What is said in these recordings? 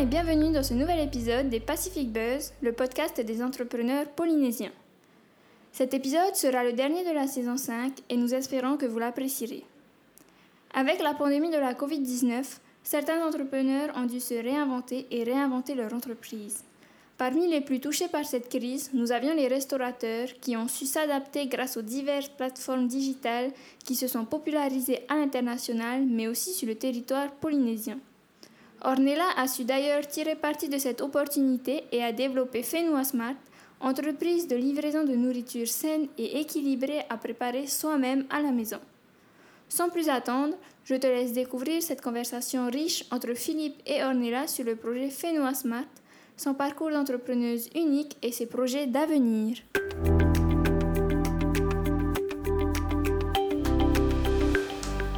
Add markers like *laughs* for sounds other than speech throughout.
et bienvenue dans ce nouvel épisode des Pacific Buzz, le podcast des entrepreneurs polynésiens. Cet épisode sera le dernier de la saison 5 et nous espérons que vous l'apprécierez. Avec la pandémie de la Covid-19, certains entrepreneurs ont dû se réinventer et réinventer leur entreprise. Parmi les plus touchés par cette crise, nous avions les restaurateurs qui ont su s'adapter grâce aux diverses plateformes digitales qui se sont popularisées à l'international mais aussi sur le territoire polynésien. Ornella a su d'ailleurs tirer parti de cette opportunité et a développé Fenua Smart, entreprise de livraison de nourriture saine et équilibrée à préparer soi-même à la maison. Sans plus attendre, je te laisse découvrir cette conversation riche entre Philippe et Ornella sur le projet Fenua Smart, son parcours d'entrepreneuse unique et ses projets d'avenir.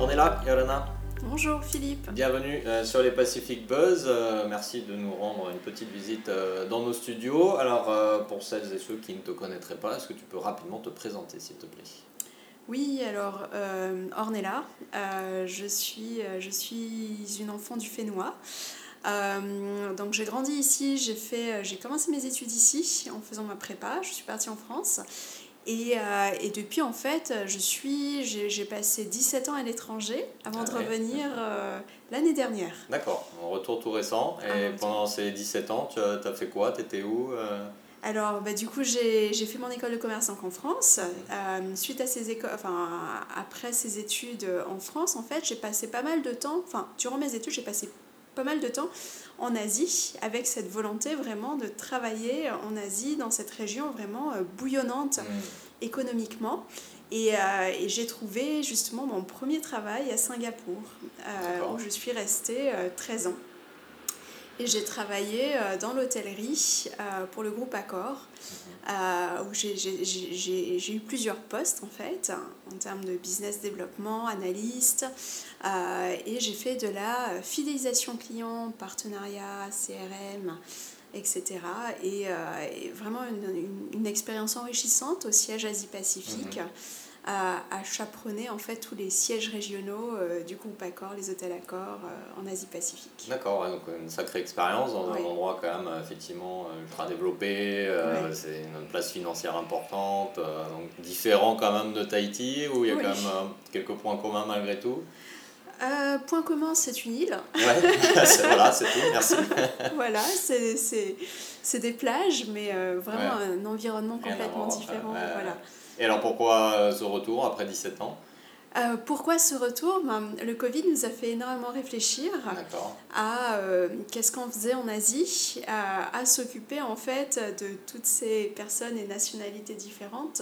Ornella, Bonjour Philippe. bienvenue euh, sur les Pacific Buzz. Euh, merci de nous rendre une petite visite euh, dans nos studios. Alors, pour celles et ceux qui ne te connaîtraient pas, est-ce que tu peux rapidement te présenter, s'il te plaît? Oui, alors Ornella, je, suis, je suis une enfant du Fénois. Donc j'ai grandi ici, j'ai commencé mes études ici en faisant ma prépa. Je suis partie en France. Et, euh, et depuis, en fait, je suis, j'ai passé 17 ans à l'étranger avant Ah de ouais. revenir euh, l'année dernière. D'accord, un retour tout récent. Et pendant ces 17 ans, tu as, as fait quoi? Tu étais où euh? Alors, bah, du coup, j'ai j'ai fait mon école de commerce donc en France. Euh, suite à ces écoles, enfin, après ces études en France, en fait, j'ai passé pas mal de temps, enfin, durant mes études, j'ai passé pas mal de temps en Asie avec cette volonté vraiment de travailler en Asie, dans cette région vraiment euh, bouillonnante économiquement. Et, euh, et j'ai trouvé justement mon premier travail à Singapour, euh, où je suis restée euh, 13 ans. Et j'ai travaillé euh, dans l'hôtellerie euh, pour le groupe Accor, euh, où j'ai- eu plusieurs postes en fait, en termes de business développement, analyste. et j'ai fait de la fidélisation client, partenariat, CRM, etc. Et, et vraiment une, une- une expérience enrichissante au siège Asie-Pacifique. À, à chaperonner en fait tous les sièges régionaux euh, du groupe Accor, les hôtels Accor euh, en Asie-Pacifique. D'accord, ouais, donc une sacrée expérience dans un endroit quand même euh, effectivement ultra développé, euh, Ouais. c'est une place financière importante, donc différent quand même de Tahiti où il y a Oui. quand même quelques points communs malgré tout? Euh, point commun, c'est une île. Ouais, *laughs* voilà, c'est tout, merci. *laughs* voilà, c'est, des plages, mais euh, vraiment Ouais. un environnement complètement différent. Voilà. Et alors pourquoi euh, ce retour après 17 ans? Euh, pourquoi ce retour? Ben, Le Covid nous a fait énormément réfléchir à euh, qu'est-ce qu'on faisait en Asie, à, à s'occuper en fait de toutes ces personnes et nationalités différentes.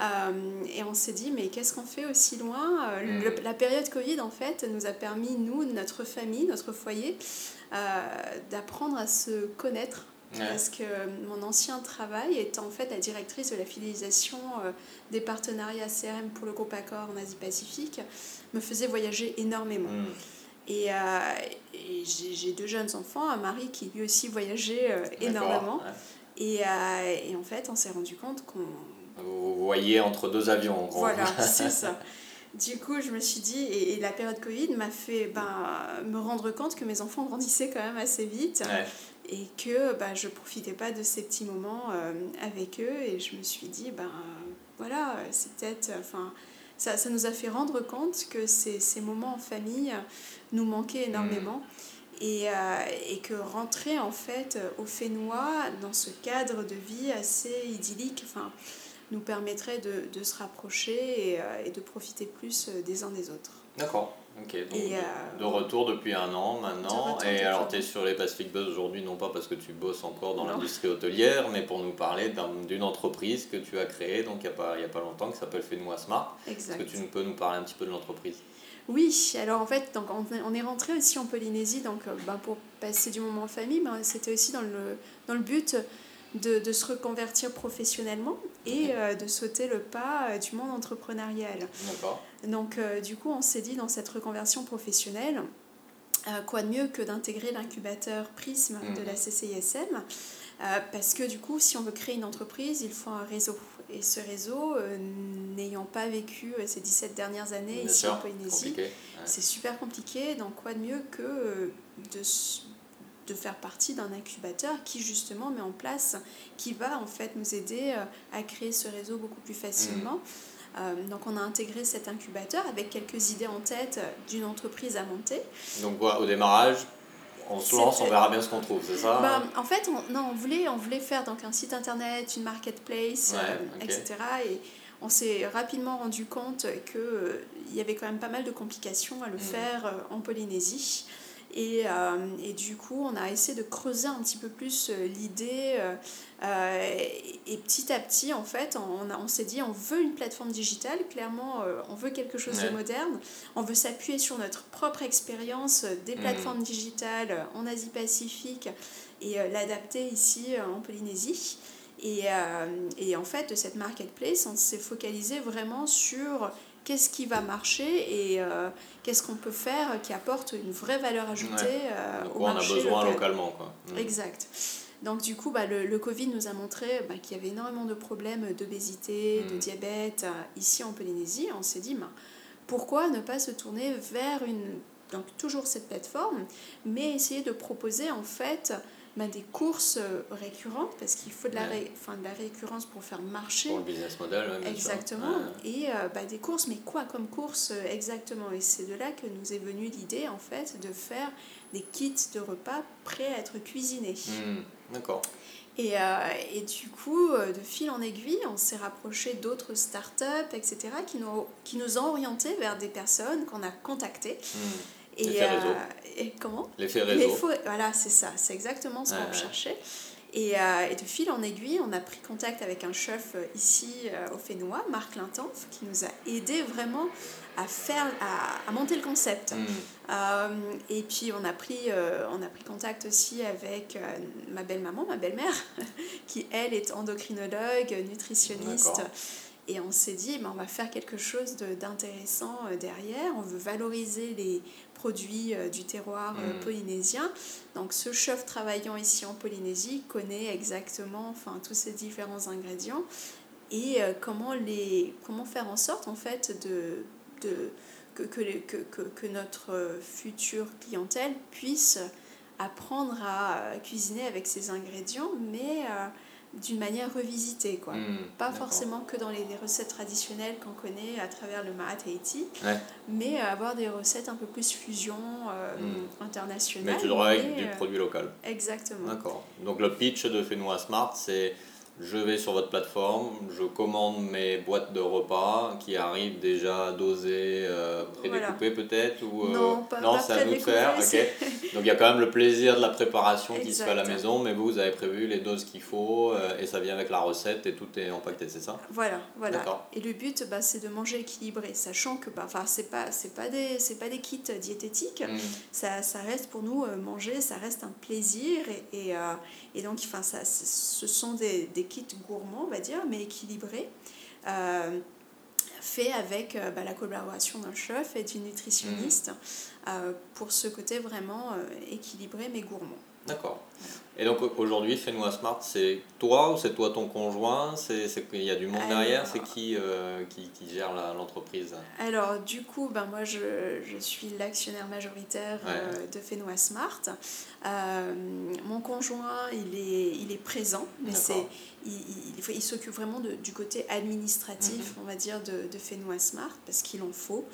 Euh, et on s'est dit, mais qu'est-ce qu'on fait aussi loin? Mm. le- La période Covid, en fait, nous a permis, nous, notre famille, notre foyer, euh, d'apprendre à se connaître. Ouais. Parce que mon ancien travail étant en fait la directrice de la fidélisation euh, des partenariats CRM pour le groupe Accor en Asie-Pacifique, me faisait voyager énormément. Hmm. Et, euh, et j'ai deux jeunes enfants, un mari qui lui aussi voyageait euh, énormément. ouais. Et, euh, et en fait, on s'est rendu compte qu'on. Vous vous voyez entre deux avions en gros. Voilà, *laughs* c'est ça. Du coup, je me suis dit, et, et la période Covid m'a fait ben, me rendre compte que mes enfants grandissaient quand même assez vite Ouais. Et que ben, je profitais pas de ces petits moments euh, avec eux. Et je me suis dit, ben voilà, c'est peut-être. Enfin, ça, ça nous a fait rendre compte que ces, ces moments en famille nous manquaient énormément. Et, euh, et que rentrer en fait au Fénois dans ce cadre de vie assez idyllique enfin, nous permettrait de, de se rapprocher et, euh, et de profiter plus des uns des autres. D'accord. Ok, donc Et, euh, de retour depuis un an maintenant. De Et alors tu es sur les Pacific Buzz aujourd'hui, non pas parce que tu bosses encore dans l'industrie hôtelière, mais pour nous parler d'un- d'une entreprise que tu as créée donc il n'y a, pas- y a pas longtemps qui s'appelle Fais-moi Smart. Est-ce que tu peux nous parler un petit peu de l'entreprise? Oui, alors en fait, donc on, est rentré aussi en Polynésie donc, ben, pour passer du moment en famille, ben, c'était aussi dans le, dans le but de, de se reconvertir professionnellement et euh, de sauter le pas euh, du monde entrepreneurial. Donc euh, du coup, on s'est dit dans cette reconversion professionnelle, quoi de mieux que d'intégrer l'incubateur Prism de Mhm. la CCISM euh, parce que du coup, si on veut créer une entreprise, il faut un réseau. Et ce réseau, euh, n'ayant pas vécu ces 17 dernières années Bien ici sûr, en Polynésie. Ouais. c'est super compliqué. Donc quoi de mieux que euh, de, de faire partie d'un incubateur qui justement met en place, qui va en fait nous aider à créer ce réseau beaucoup plus facilement. Mmh. donc on a intégré cet incubateur avec quelques idées en tête d'une entreprise à monter. Donc voilà, au démarrage, on se lance, on verra bien ce qu'on trouve, c'est ça? Bah, En fait, on, non, on, voulait, on voulait faire donc un site internet, une marketplace, etc. Et on s'est rapidement rendu compte qu'il euh, y avait quand même pas mal de complications à le mmh. faire euh, en Polynésie. Et, euh, et, du coup, on a essayé de creuser un petit peu plus l'idée. et petit à petit, en fait, on, on s'est dit, on veut une plateforme digitale, clairement, on veut quelque chose de moderne. On veut s'appuyer sur notre propre expérience des mmh. plateformes digitales en Asie-Pacifique et l'adapter ici en Polynésie. Et, euh, et, en fait, de cette marketplace, on s'est focalisé vraiment sur qu'est-ce qui va marcher et euh, qu'est-ce qu'on peut faire qui apporte une vraie valeur ajoutée euh, au marché. On a besoin localement. Quoi. Mm. Exact. Donc du coup, bah, le, le Covid nous a montré bah, qu'il y avait énormément de problèmes d'obésité, de mm. diabète ici en Polynésie. On s'est dit, bah, pourquoi ne pas se tourner vers une... Donc toujours cette plateforme, mais essayer de proposer en fait bah, des courses euh, récurrentes, parce qu'il faut de la, ré, de la récurrence pour faire marcher. Pour le business model, Exactement. Et euh, bah, des courses, mais quoi comme course euh, exactement? Et c'est de là que nous est venue l'idée, en fait, de faire des kits de repas prêts à être cuisinés. Hmm, d'accord. Et, et, du coup, de fil en aiguille, on s'est rapproché d'autres startups, etc., qui nous, qui nous ont orientés vers des personnes qu'on a contactées. Hmm. Et, euh, et comment L'effet réseau. voilà, c'est ça, c'est exactement ce qu'on cherchait. Et, euh, et, de fil en aiguille, on a pris contact avec un chef euh, ici au Fénois, Marc Lintanf, qui nous a aidé vraiment à, faire, à, à monter le concept. Hmm. et puis on a, pris, on a pris contact aussi avec ma belle-maman, ma belle-mère, *laughs* qui elle est endocrinologue, nutritionniste. Et on s'est dit, ben, on va faire quelque chose d'intéressant derrière. On veut valoriser les produits euh, du terroir euh, mm. polynésien. Donc ce chef travaillant ici en Polynésie connaît exactement enfin, tous ces différents ingrédients et euh, comment, les, comment faire en sorte en fait de, de, que, que, que, que notre future clientèle puisse apprendre à cuisiner avec ces ingrédients, mais d'une manière revisitée, quoi. Hmm, pas forcément que dans les, recettes traditionnelles qu'on connaît à travers le Mahat Haiti, mais avoir des recettes un peu plus fusion euh, hmm. internationale. Mais toujours avec du euh, produit local. Exactement. D'accord. Donc le pitch de Fenois Smart, c'est je vais sur votre plateforme, je commande mes boîtes de repas qui arrivent déjà dosées, euh, prédécoupées peut-être ou euh, Non, pas, non c'est à nous de faire. Donc il y a quand même le plaisir de la préparation qui se fait à la maison, mais vous, vous avez prévu les doses qu'il faut euh, et ça vient avec la recette et tout est empaqueté, c'est ça? Voilà, voilà. Et le but, bah, c'est de manger équilibré, sachant que bah, c'est pas, pas, des, pas des kits diététiques, mmh. ça, ça, reste pour nous manger, ça reste un plaisir et, et, et donc ça, ce sont des, des kits gourmands, on va dire, mais équilibrés. Euh, fait avec euh, bah, la collaboration d'un chef et d'une nutritionniste mmh. euh, pour ce côté vraiment équilibré mais gourmand. D'accord. Et donc aujourd'hui, Fais-nous Smart, c'est toi ou c'est toi ton conjoint? C'est Il y a du monde derrière? C'est qui, euh, qui, qui, gère l'entreprise? Alors du coup, ben, moi je, je suis l'actionnaire majoritaire euh, de Fenois Smart. Euh, mon conjoint, il est, il est présent, mais c'est il, il, il s'occupe vraiment de, du côté administratif, mhm. on va dire, de, de Fenois Smart, parce qu'il en faut.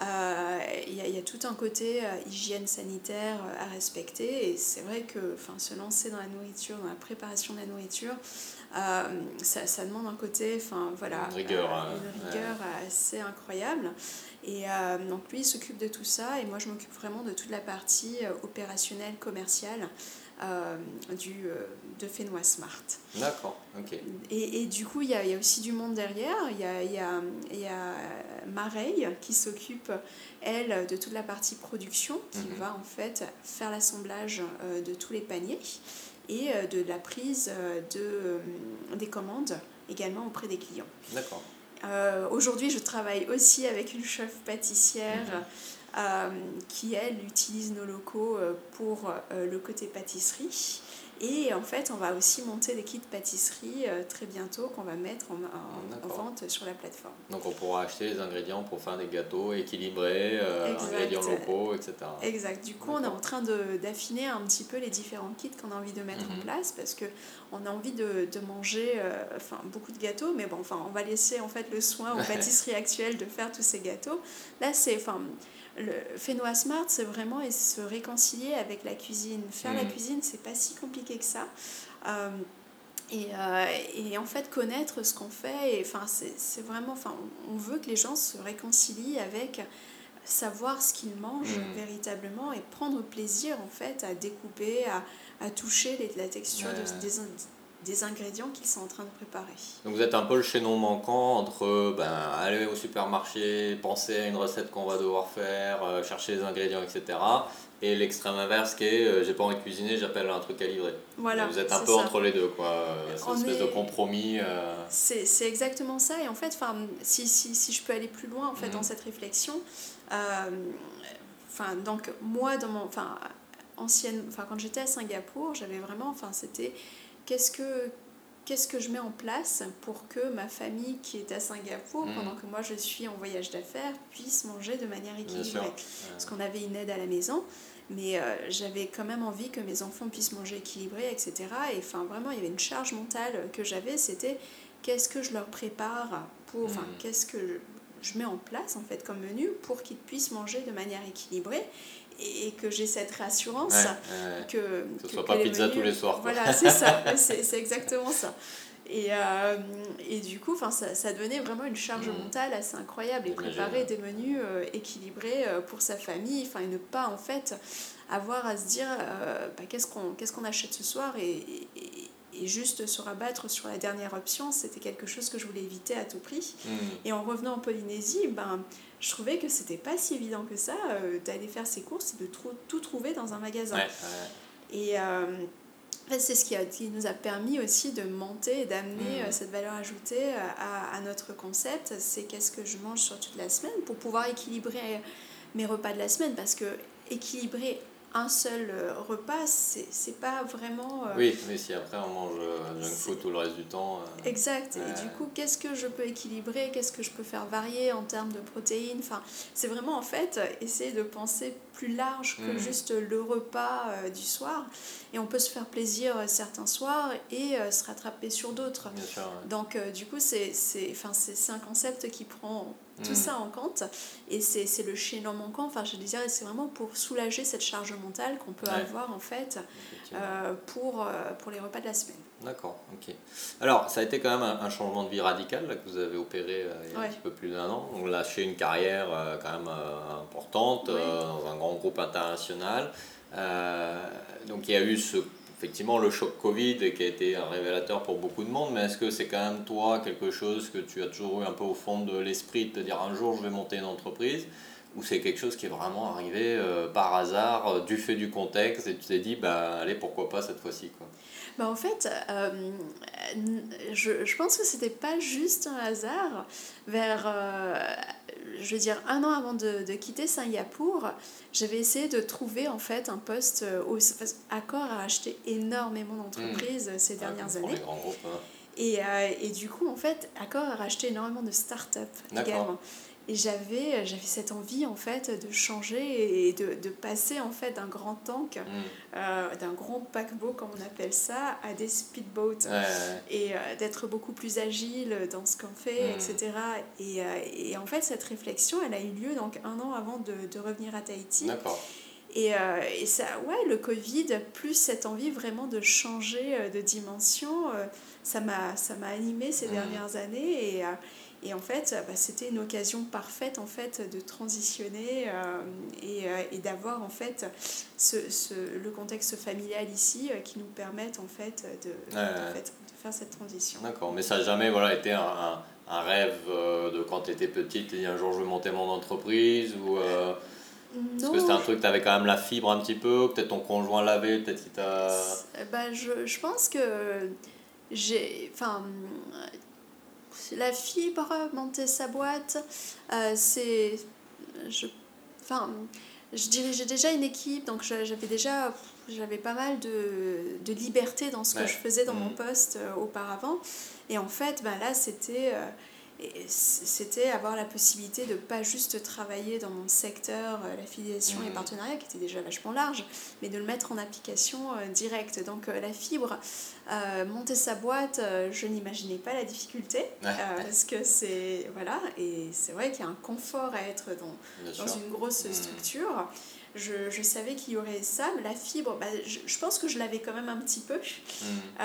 Il y, a, y, a tout un côté euh, hygiène sanitaire euh, à respecter et c'est vrai que se lancer dans la nourriture, dans la préparation de la nourriture, ça, ça, demande un côté, enfin voilà, une rigueur, hein. une rigueur assez incroyable. Et donc lui il s'occupe de tout ça et moi je m'occupe vraiment de toute la partie opérationnelle, commerciale. Euh, du, euh, de Fenois Smart. D'accord, ok. Et, et, du coup, il y a, y a, aussi du monde derrière. Il y a, y a, y a Mareille qui s'occupe, elle, de toute la partie production, qui mhm. va en fait faire l'assemblage euh, de tous les paniers et de la prise de, des commandes également auprès des clients. D'accord. Aujourd'hui, je travaille aussi avec une chef pâtissière. Mhm. Qui, elle, utilise nos locaux euh, pour euh, le côté pâtisserie. Et en fait, on va aussi monter des kits pâtisserie euh, très bientôt qu'on va mettre en, en, vente sur la plateforme. Donc on pourra acheter les ingrédients pour faire des gâteaux équilibrés, euh, ingrédients locaux, etc. Exact. Du coup, on est en train d'affiner un petit peu les différents kits qu'on a envie de mettre en mhm. place parce qu'on a envie de, de manger euh, enfin, beaucoup de gâteaux, mais bon, enfin, on va laisser en fait le soin aux *laughs* pâtisseries actuelles de faire tous ces gâteaux. Là, c'est... Enfin, le Fenois Smart, c'est vraiment se réconcilier avec la cuisine. Faire la mm. cuisine, c'est pas si compliqué que ça. Euh, et, euh, et, en fait, connaître ce qu'on fait, et, enfin, c'est vraiment, enfin, on veut que les gens se réconcilient avec savoir ce qu'ils mangent mm. véritablement et prendre plaisir en fait à découper, à, à toucher les, la texture de, des, des ingrédients qu'ils sont en train de préparer. Donc vous êtes un peu le chaînon manquant entre ben, aller au supermarché, penser à une recette qu'on va devoir faire, euh, chercher les ingrédients, etc. Et l'extrême inverse qui est euh, j'ai pas envie de cuisiner, j'appelle un truc à livrer. Voilà, vous êtes un peu entre les deux, quoi. Euh, c'est une espèce de compromis. C'est exactement ça. Et en fait, si, si, si je peux aller plus loin en fait, dans mhm. cette réflexion, enfin donc moi, dans mon, ancienne, quand j'étais à Singapour, j'avais vraiment, enfin c'était qu'est-ce que qu'est-ce que je mets en place pour que ma famille qui est à Singapour, mm. pendant que moi je suis en voyage d'affaires, puisse manger de manière équilibrée. Parce qu'on avait une aide à la maison, mais euh, j'avais quand même envie que mes enfants puissent manger équilibré, etc. Et enfin, vraiment, il y avait une charge mentale que j'avais, c'était qu'est-ce que je leur prépare pour, enfin, mm. qu'est-ce que je mets en place en fait comme menu pour qu'ils puissent manger de manière équilibrée et que j'ai cette réassurance que, que ce soit pas pizza tous les soirs. Voilà, c'est ça, *laughs* c'est exactement ça. Et, euh, et du coup, ça, ça devenait vraiment une charge mmh. mentale assez incroyable et préparer des menus euh, équilibrés euh, pour sa famille, enfin, et ne pas en fait avoir à se dire bah, qu'est-ce qu'on qu'est-ce qu'on achète ce soir et, et, juste se rabattre sur la dernière option, c'était quelque chose que je voulais éviter à tout prix. Mmh. Et en revenant en Polynésie, ben, je trouvais que c'était pas si évident que ça euh, d'aller faire ses courses et de tout trouver dans un magasin. Et euh, c'est ce qui, a, qui, nous a permis aussi de monter et d'amener mmh. euh, cette valeur ajoutée à, à notre concept. C'est qu'est-ce que je mange sur toute la semaine pour pouvoir équilibrer mes repas de la semaine parce que équilibrer un seul euh, repas, c'est pas vraiment... Euh, oui, mais si après on mange euh, junk food tout le reste du temps... exact. Et du coup, qu'est-ce que je peux équilibrer? Qu'est-ce que je peux faire varier en termes de protéines? Enfin, c'est vraiment en fait essayer de penser plus large que mm. juste le repas du soir. Et on peut se faire plaisir certains soirs et se rattraper sur d'autres. Donc, du coup, c'est un concept qui prend tout mm. ça en compte. Et c'est le chaînon manquant, enfin je dire, c'est vraiment pour soulager cette charge mentale qu'on peut avoir en fait euh, pour, euh, pour les repas de la semaine. D'accord, ok. Alors, ça a été quand même un, changement de vie radical là, que vous avez opéré euh, il y a un petit peu plus d'un an. Donc, lâché une carrière quand même importante dans un grand groupe international. donc, il y a eu ce effectivement le choc Covid qui a été un révélateur pour beaucoup de monde, mais est-ce que c'est quand même toi quelque chose que tu as toujours eu un peu au fond de l'esprit de te dire un jour je vais monter une entreprise ou c'est quelque chose qui est vraiment arrivé euh, par hasard, euh, du fait du contexte, et tu t'es dit, bah allez, pourquoi pas cette fois-ci quoi? Bah en fait, euh, je, je, pense que c'était pas juste un hasard. Vers, je veux dire, un an avant de, de quitter Singapour, j'avais essayé de trouver en fait un poste où Accor a acheté énormément d'entreprises hmm. ces dernières années. Hein. Et, et, du coup, en fait, Accor a racheté énormément de start-up également. Et j'avais, euh, j'avais cette envie en fait de changer et de, de passer en fait d'un grand tank, mm. euh, d'un grand paquebot comme on appelle ça, à des speedboats. Et euh, d'être beaucoup plus agile dans ce qu'on fait, etc. Mm. Et, et, en fait, cette réflexion, elle a eu lieu donc un an avant de, de revenir à Tahiti. Et, et, ça, ouais, le Covid, plus cette envie vraiment de changer de dimension, ça m'a animé ces mm. dernières années. Et, et en fait, bah, c'était une occasion parfaite en fait de transitionner euh, et, euh, et d'avoir en fait ce, ce, le contexte familial ici euh, qui nous permette en fait de, de, fait, de faire cette transition. D'accord, mais ça n'a jamais voilà, été un, un rêve de quand tu étais petite et un jour je veux monter mon entreprise ou Est-ce que c'était un truc, tu avais quand même la fibre un petit peu, peut-être ton conjoint l'avait, peut-être qu'il t'a... Bah, je, je pense que j'ai... Enfin, la fibre, monter sa boîte, euh, c'est... Je, enfin, je dirigeais déjà une équipe, donc j'avais déjà... j'avais pas mal de, de, liberté dans ce que je faisais dans mon mmh. poste auparavant. Et en fait, ben là, c'était c'était avoir la possibilité de pas juste travailler dans mon secteur, euh, l'affiliation et mmh. partenariats, qui était déjà vachement large, mais de le mettre en application euh, directe. Donc euh, la fibre, monter sa boîte, je n'imaginais pas la difficulté, parce que c'est... Voilà, et c'est vrai qu'il y a un confort à être dans, dans une grosse mmh. structure. Je, je, savais qu'il y aurait ça, mais la fibre, bah, je, je, pense que je l'avais quand même un petit peu. Mmh.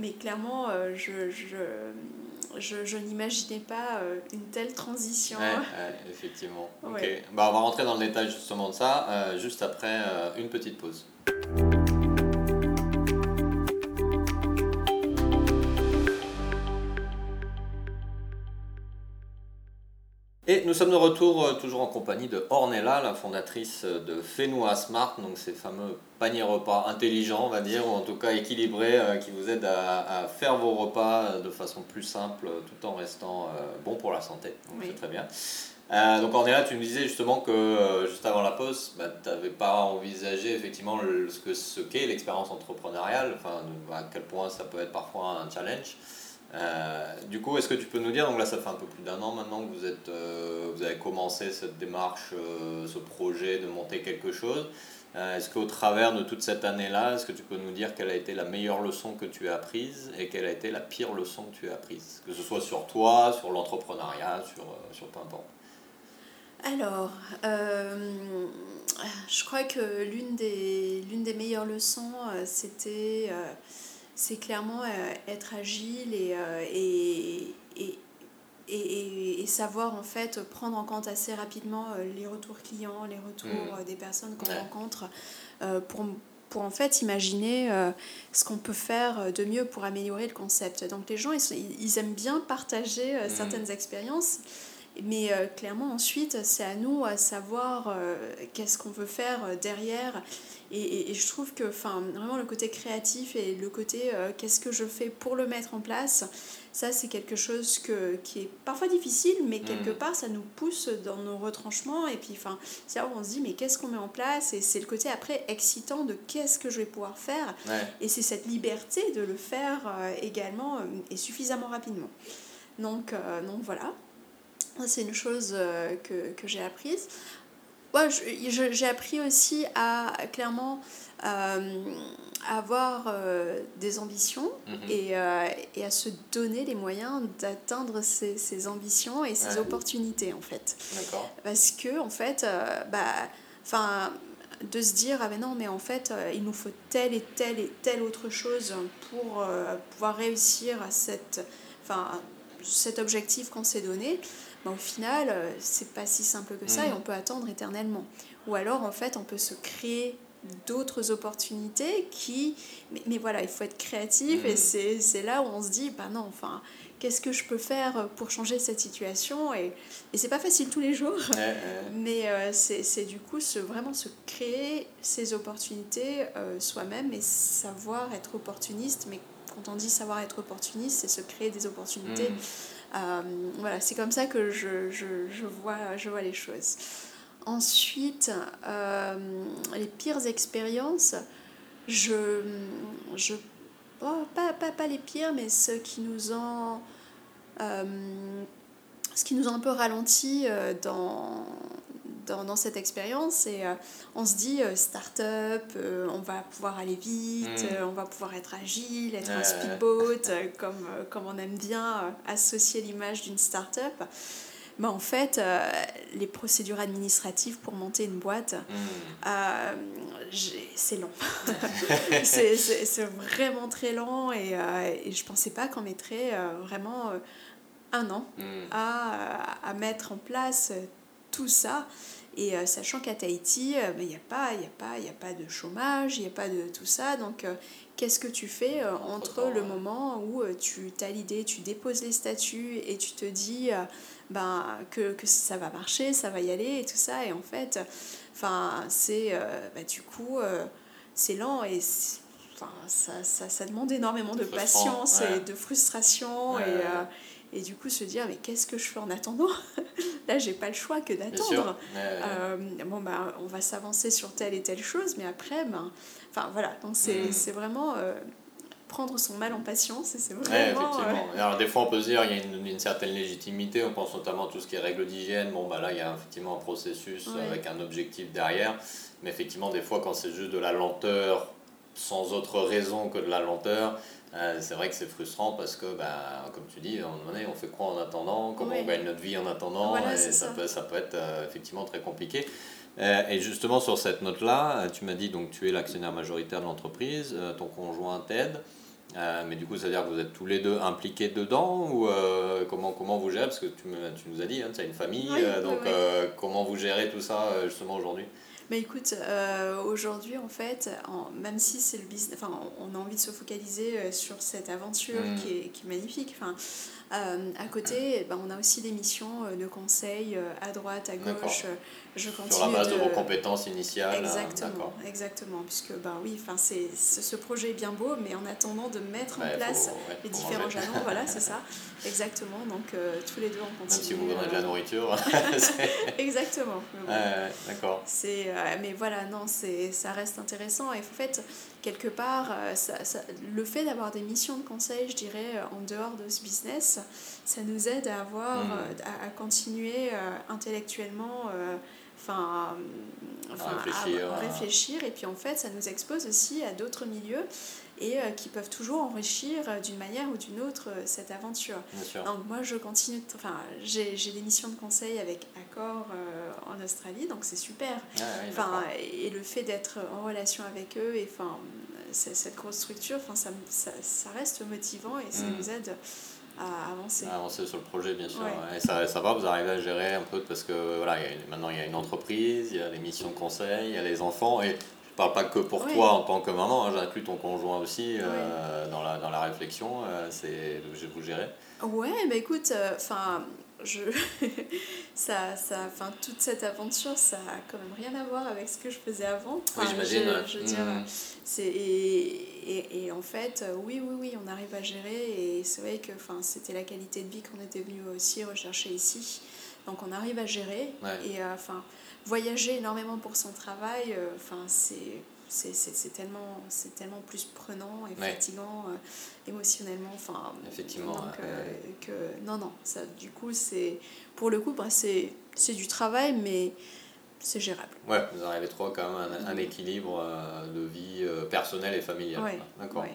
mais clairement, je, je, je, je n'imaginais pas euh, une telle transition. *laughs* effectivement. Ok. Bah, on va rentrer dans le détail justement de ça, euh, juste après euh, une petite pause. Nous sommes de retour euh, toujours en compagnie de Ornella, la fondatrice de Fenua Smart, donc ces fameux paniers repas intelligents, on va dire, ou en tout cas équilibrés, euh, qui vous aident à, faire vos repas de façon plus simple, tout en restant euh, bon pour la santé. Donc c'est très bien. donc Ornella, tu nous disais justement que juste avant la pause, bah, tu n'avais pas envisagé effectivement ce qu'est ce qu'est l'expérience entrepreneuriale, enfin à quel point ça peut être parfois un challenge. Euh, du coup, est-ce que tu peux nous dire, donc là ça fait un peu plus d'un an maintenant que vous, êtes, euh, vous avez commencé cette démarche, euh, ce projet de monter quelque chose. est-ce qu'au travers de toute cette année-là, est-ce que tu peux nous dire quelle a été la meilleure leçon que tu as apprise et quelle a été la pire leçon que tu as apprise? Que ce soit sur toi, sur l'entrepreneuriat, sur, sur peu importe. Alors, je crois que l'une des, l'une des meilleures leçons, c'était c'est clairement euh, être agile euh, et, et, et, et, savoir en fait prendre en compte assez rapidement euh, les retours clients, les retours mmh. des personnes qu'on rencontre pour, pour en fait imaginer ce qu'on peut faire de mieux pour améliorer le concept. Donc les gens, ils, ils aiment bien partager mmh. certaines expériences. Mais clairement, ensuite, c'est à nous à savoir qu'est-ce qu'on veut faire derrière et, et, je trouve que enfin, vraiment le côté créatif et le côté euh, qu'est-ce que je fais pour le mettre en place, ça c'est quelque chose que, qui est parfois difficile, mais quelque mmh. part ça nous pousse dans nos retranchements. Et puis enfin, c'est là où on se dit mais qu'est-ce qu'on met en place? Et c'est le côté après excitant de qu'est-ce que je vais pouvoir faire. Et c'est cette liberté de le faire euh, également euh, et suffisamment rapidement. Donc, donc voilà, c'est une chose que, que j'ai apprise ouais, j'ai appris aussi à clairement euh, avoir euh, des ambitions mhm. et, euh, et, à se donner les moyens d'atteindre ces, ces, ambitions et ces opportunités en fait. Parce que en fait, bah, de se dire ah ben non mais en fait il nous faut telle et telle et telle autre chose pour pouvoir réussir à cette, cet objectif qu'on s'est donné au final, euh, c'est pas si simple que ça et mm. on peut attendre éternellement. Ou alors, en fait, on peut se créer d'autres opportunités qui... Mais, voilà, il faut être créatif et mm. c'est là où on se dit, bah non, enfin, qu'est-ce que je peux faire pour changer cette situation Et, et c'est pas facile tous les jours, mais euh, c'est du coup se, vraiment se créer ces opportunités euh, soi-même et savoir être opportuniste. Mais quand on dit savoir être opportuniste, c'est se créer des opportunités. Mm. Euh, voilà, c'est comme ça que je, vois, les choses. Ensuite, euh, les pires expériences, je, je oh, pas les pires, mais ceux qui nous ont, euh, ce qui nous ont un peu ralenti dans, dans, dans cette expérience. Et euh, on se dit, euh, start-up, euh, on va pouvoir aller vite, mm. on va pouvoir être agile, être un speedboat, comme, comme on aime bien associer l'image d'une start-up. Mais en fait, les procédures administratives pour monter une boîte, mm. c'est long. *laughs* *laughs* c'est vraiment très long et, et je ne pensais pas qu'on mettrait vraiment un an mm. à, à, mettre en place tout ça. Et euh, sachant qu'à Tahiti, euh, ben, il n'y a, pas, y a, pas, a pas de chômage, il n'y a pas de tout ça. Donc, euh, qu'est-ce que tu fais entre le moment où tu as l'idée, tu déposes les statuts et tu te dis ben, que, que ça va marcher, ça va y aller et tout ça. Et en fait, c'est ben, du coup, c'est lent et ça, ça, ça, demande énormément de patience et de frustration. Et, et du coup se dire mais qu'est-ce que je fais en attendant *laughs* Là, j'ai pas le choix que d'attendre. Euh, bon, bah, on va s'avancer sur telle et telle chose, mais après, ben, enfin voilà, donc c'est mm. vraiment euh, prendre son mal en patience, et c'est vraiment. effectivement. Alors, des fois, on peut se dire, il y a une, une, certaine légitimité, on pense notamment à tout ce qui est règles d'hygiène. Bon, bah là, il y a effectivement un processus avec un objectif derrière, mais effectivement, des fois, quand c'est juste de la lenteur, sans autre raison que de la lenteur, euh, c'est vrai que c'est frustrant parce que, bah, comme tu dis, on fait quoi en attendant? Comment on gagne notre vie en attendant? Et ça, Peut, ça peut être euh, effectivement très compliqué. Euh, et justement, sur cette note-là, tu m'as dit donc tu es l'actionnaire majoritaire de l'entreprise, ton conjoint t'aide. mais du coup, c'est-à-dire que vous êtes tous les deux impliqués dedans ou comment, comment vous gérez? Parce que tu, me, tu nous as dit, hein, tu as une famille, donc comment vous gérez tout ça justement aujourd'hui? Mais écoute, euh, aujourd'hui, en fait, en, même si c'est le business, enfin, on a envie de se focaliser euh, sur cette aventure mm. qui, est, qui est magnifique. Enfin, euh, à côté, ben, on a aussi des missions de conseil à droite, à gauche. Je continue Sur la base de, vos compétences initiales. Exactement, exactement. Puisque, ben, oui, c'est, ce projet est bien beau, mais en attendant de mettre en place les différents jalons, voilà, *laughs* c'est ça. Exactement. Donc, tous les deux, on continue. Même si vous donnez de la nourriture. *laughs* *laughs* exactement. d'accord. C'est euh, mais voilà, non, c'est, ça reste intéressant. Et en fait, quelque part, euh, ça, ça, le fait d'avoir des missions de conseil, je dirais, euh, en dehors de ce business, ça nous aide à avoir, mmh. à, continuer intellectuellement enfin, enfin à réfléchir. Et puis en fait, ça nous expose aussi à d'autres milieux et euh, qui peuvent toujours enrichir euh, d'une manière ou d'une autre euh, cette aventure. Donc moi, je continue, enfin, j'ai des missions de conseil avec Accor en Australie, donc c'est super. Ah enfin, et le fait d'être en relation avec eux, et enfin, cette grosse structure, enfin, ça, ça, ça, reste motivant et ça mm. nous aide à avancer. À avancer sur le projet, bien sûr. Et ça, ça va, vous arrivez à gérer un peu parce que voilà, y a maintenant il y a une entreprise, il y a les missions de conseil, il y a les enfants. Et parle pas que pour toi en tant que maman, hein, j'inclus ton conjoint aussi euh, dans, la, dans la réflexion, euh, c'est je vous gérer. Ouais, bah écoute, euh, enfin, je *laughs* ça ça enfin toute cette aventure ça a quand même rien à voir avec ce que je faisais avant. Oui j'imagine je, veux dire mm. c'est et, et, et, en fait oui oui oui on arrive à gérer et c'est vrai que enfin c'était la qualité de vie qu'on était venu aussi rechercher ici. Donc on arrive à gérer et enfin voyager énormément pour son travail, euh, enfin c'est c'est tellement c'est tellement plus prenant et fatigant euh, émotionnellement enfin effectivement euh, que non non ça du coup c'est pour le coup bah, c'est c'est du travail mais c'est gérable. Ouais, vous arrivez trois quand même un, un équilibre de vie personnelle et familiale. D'accord.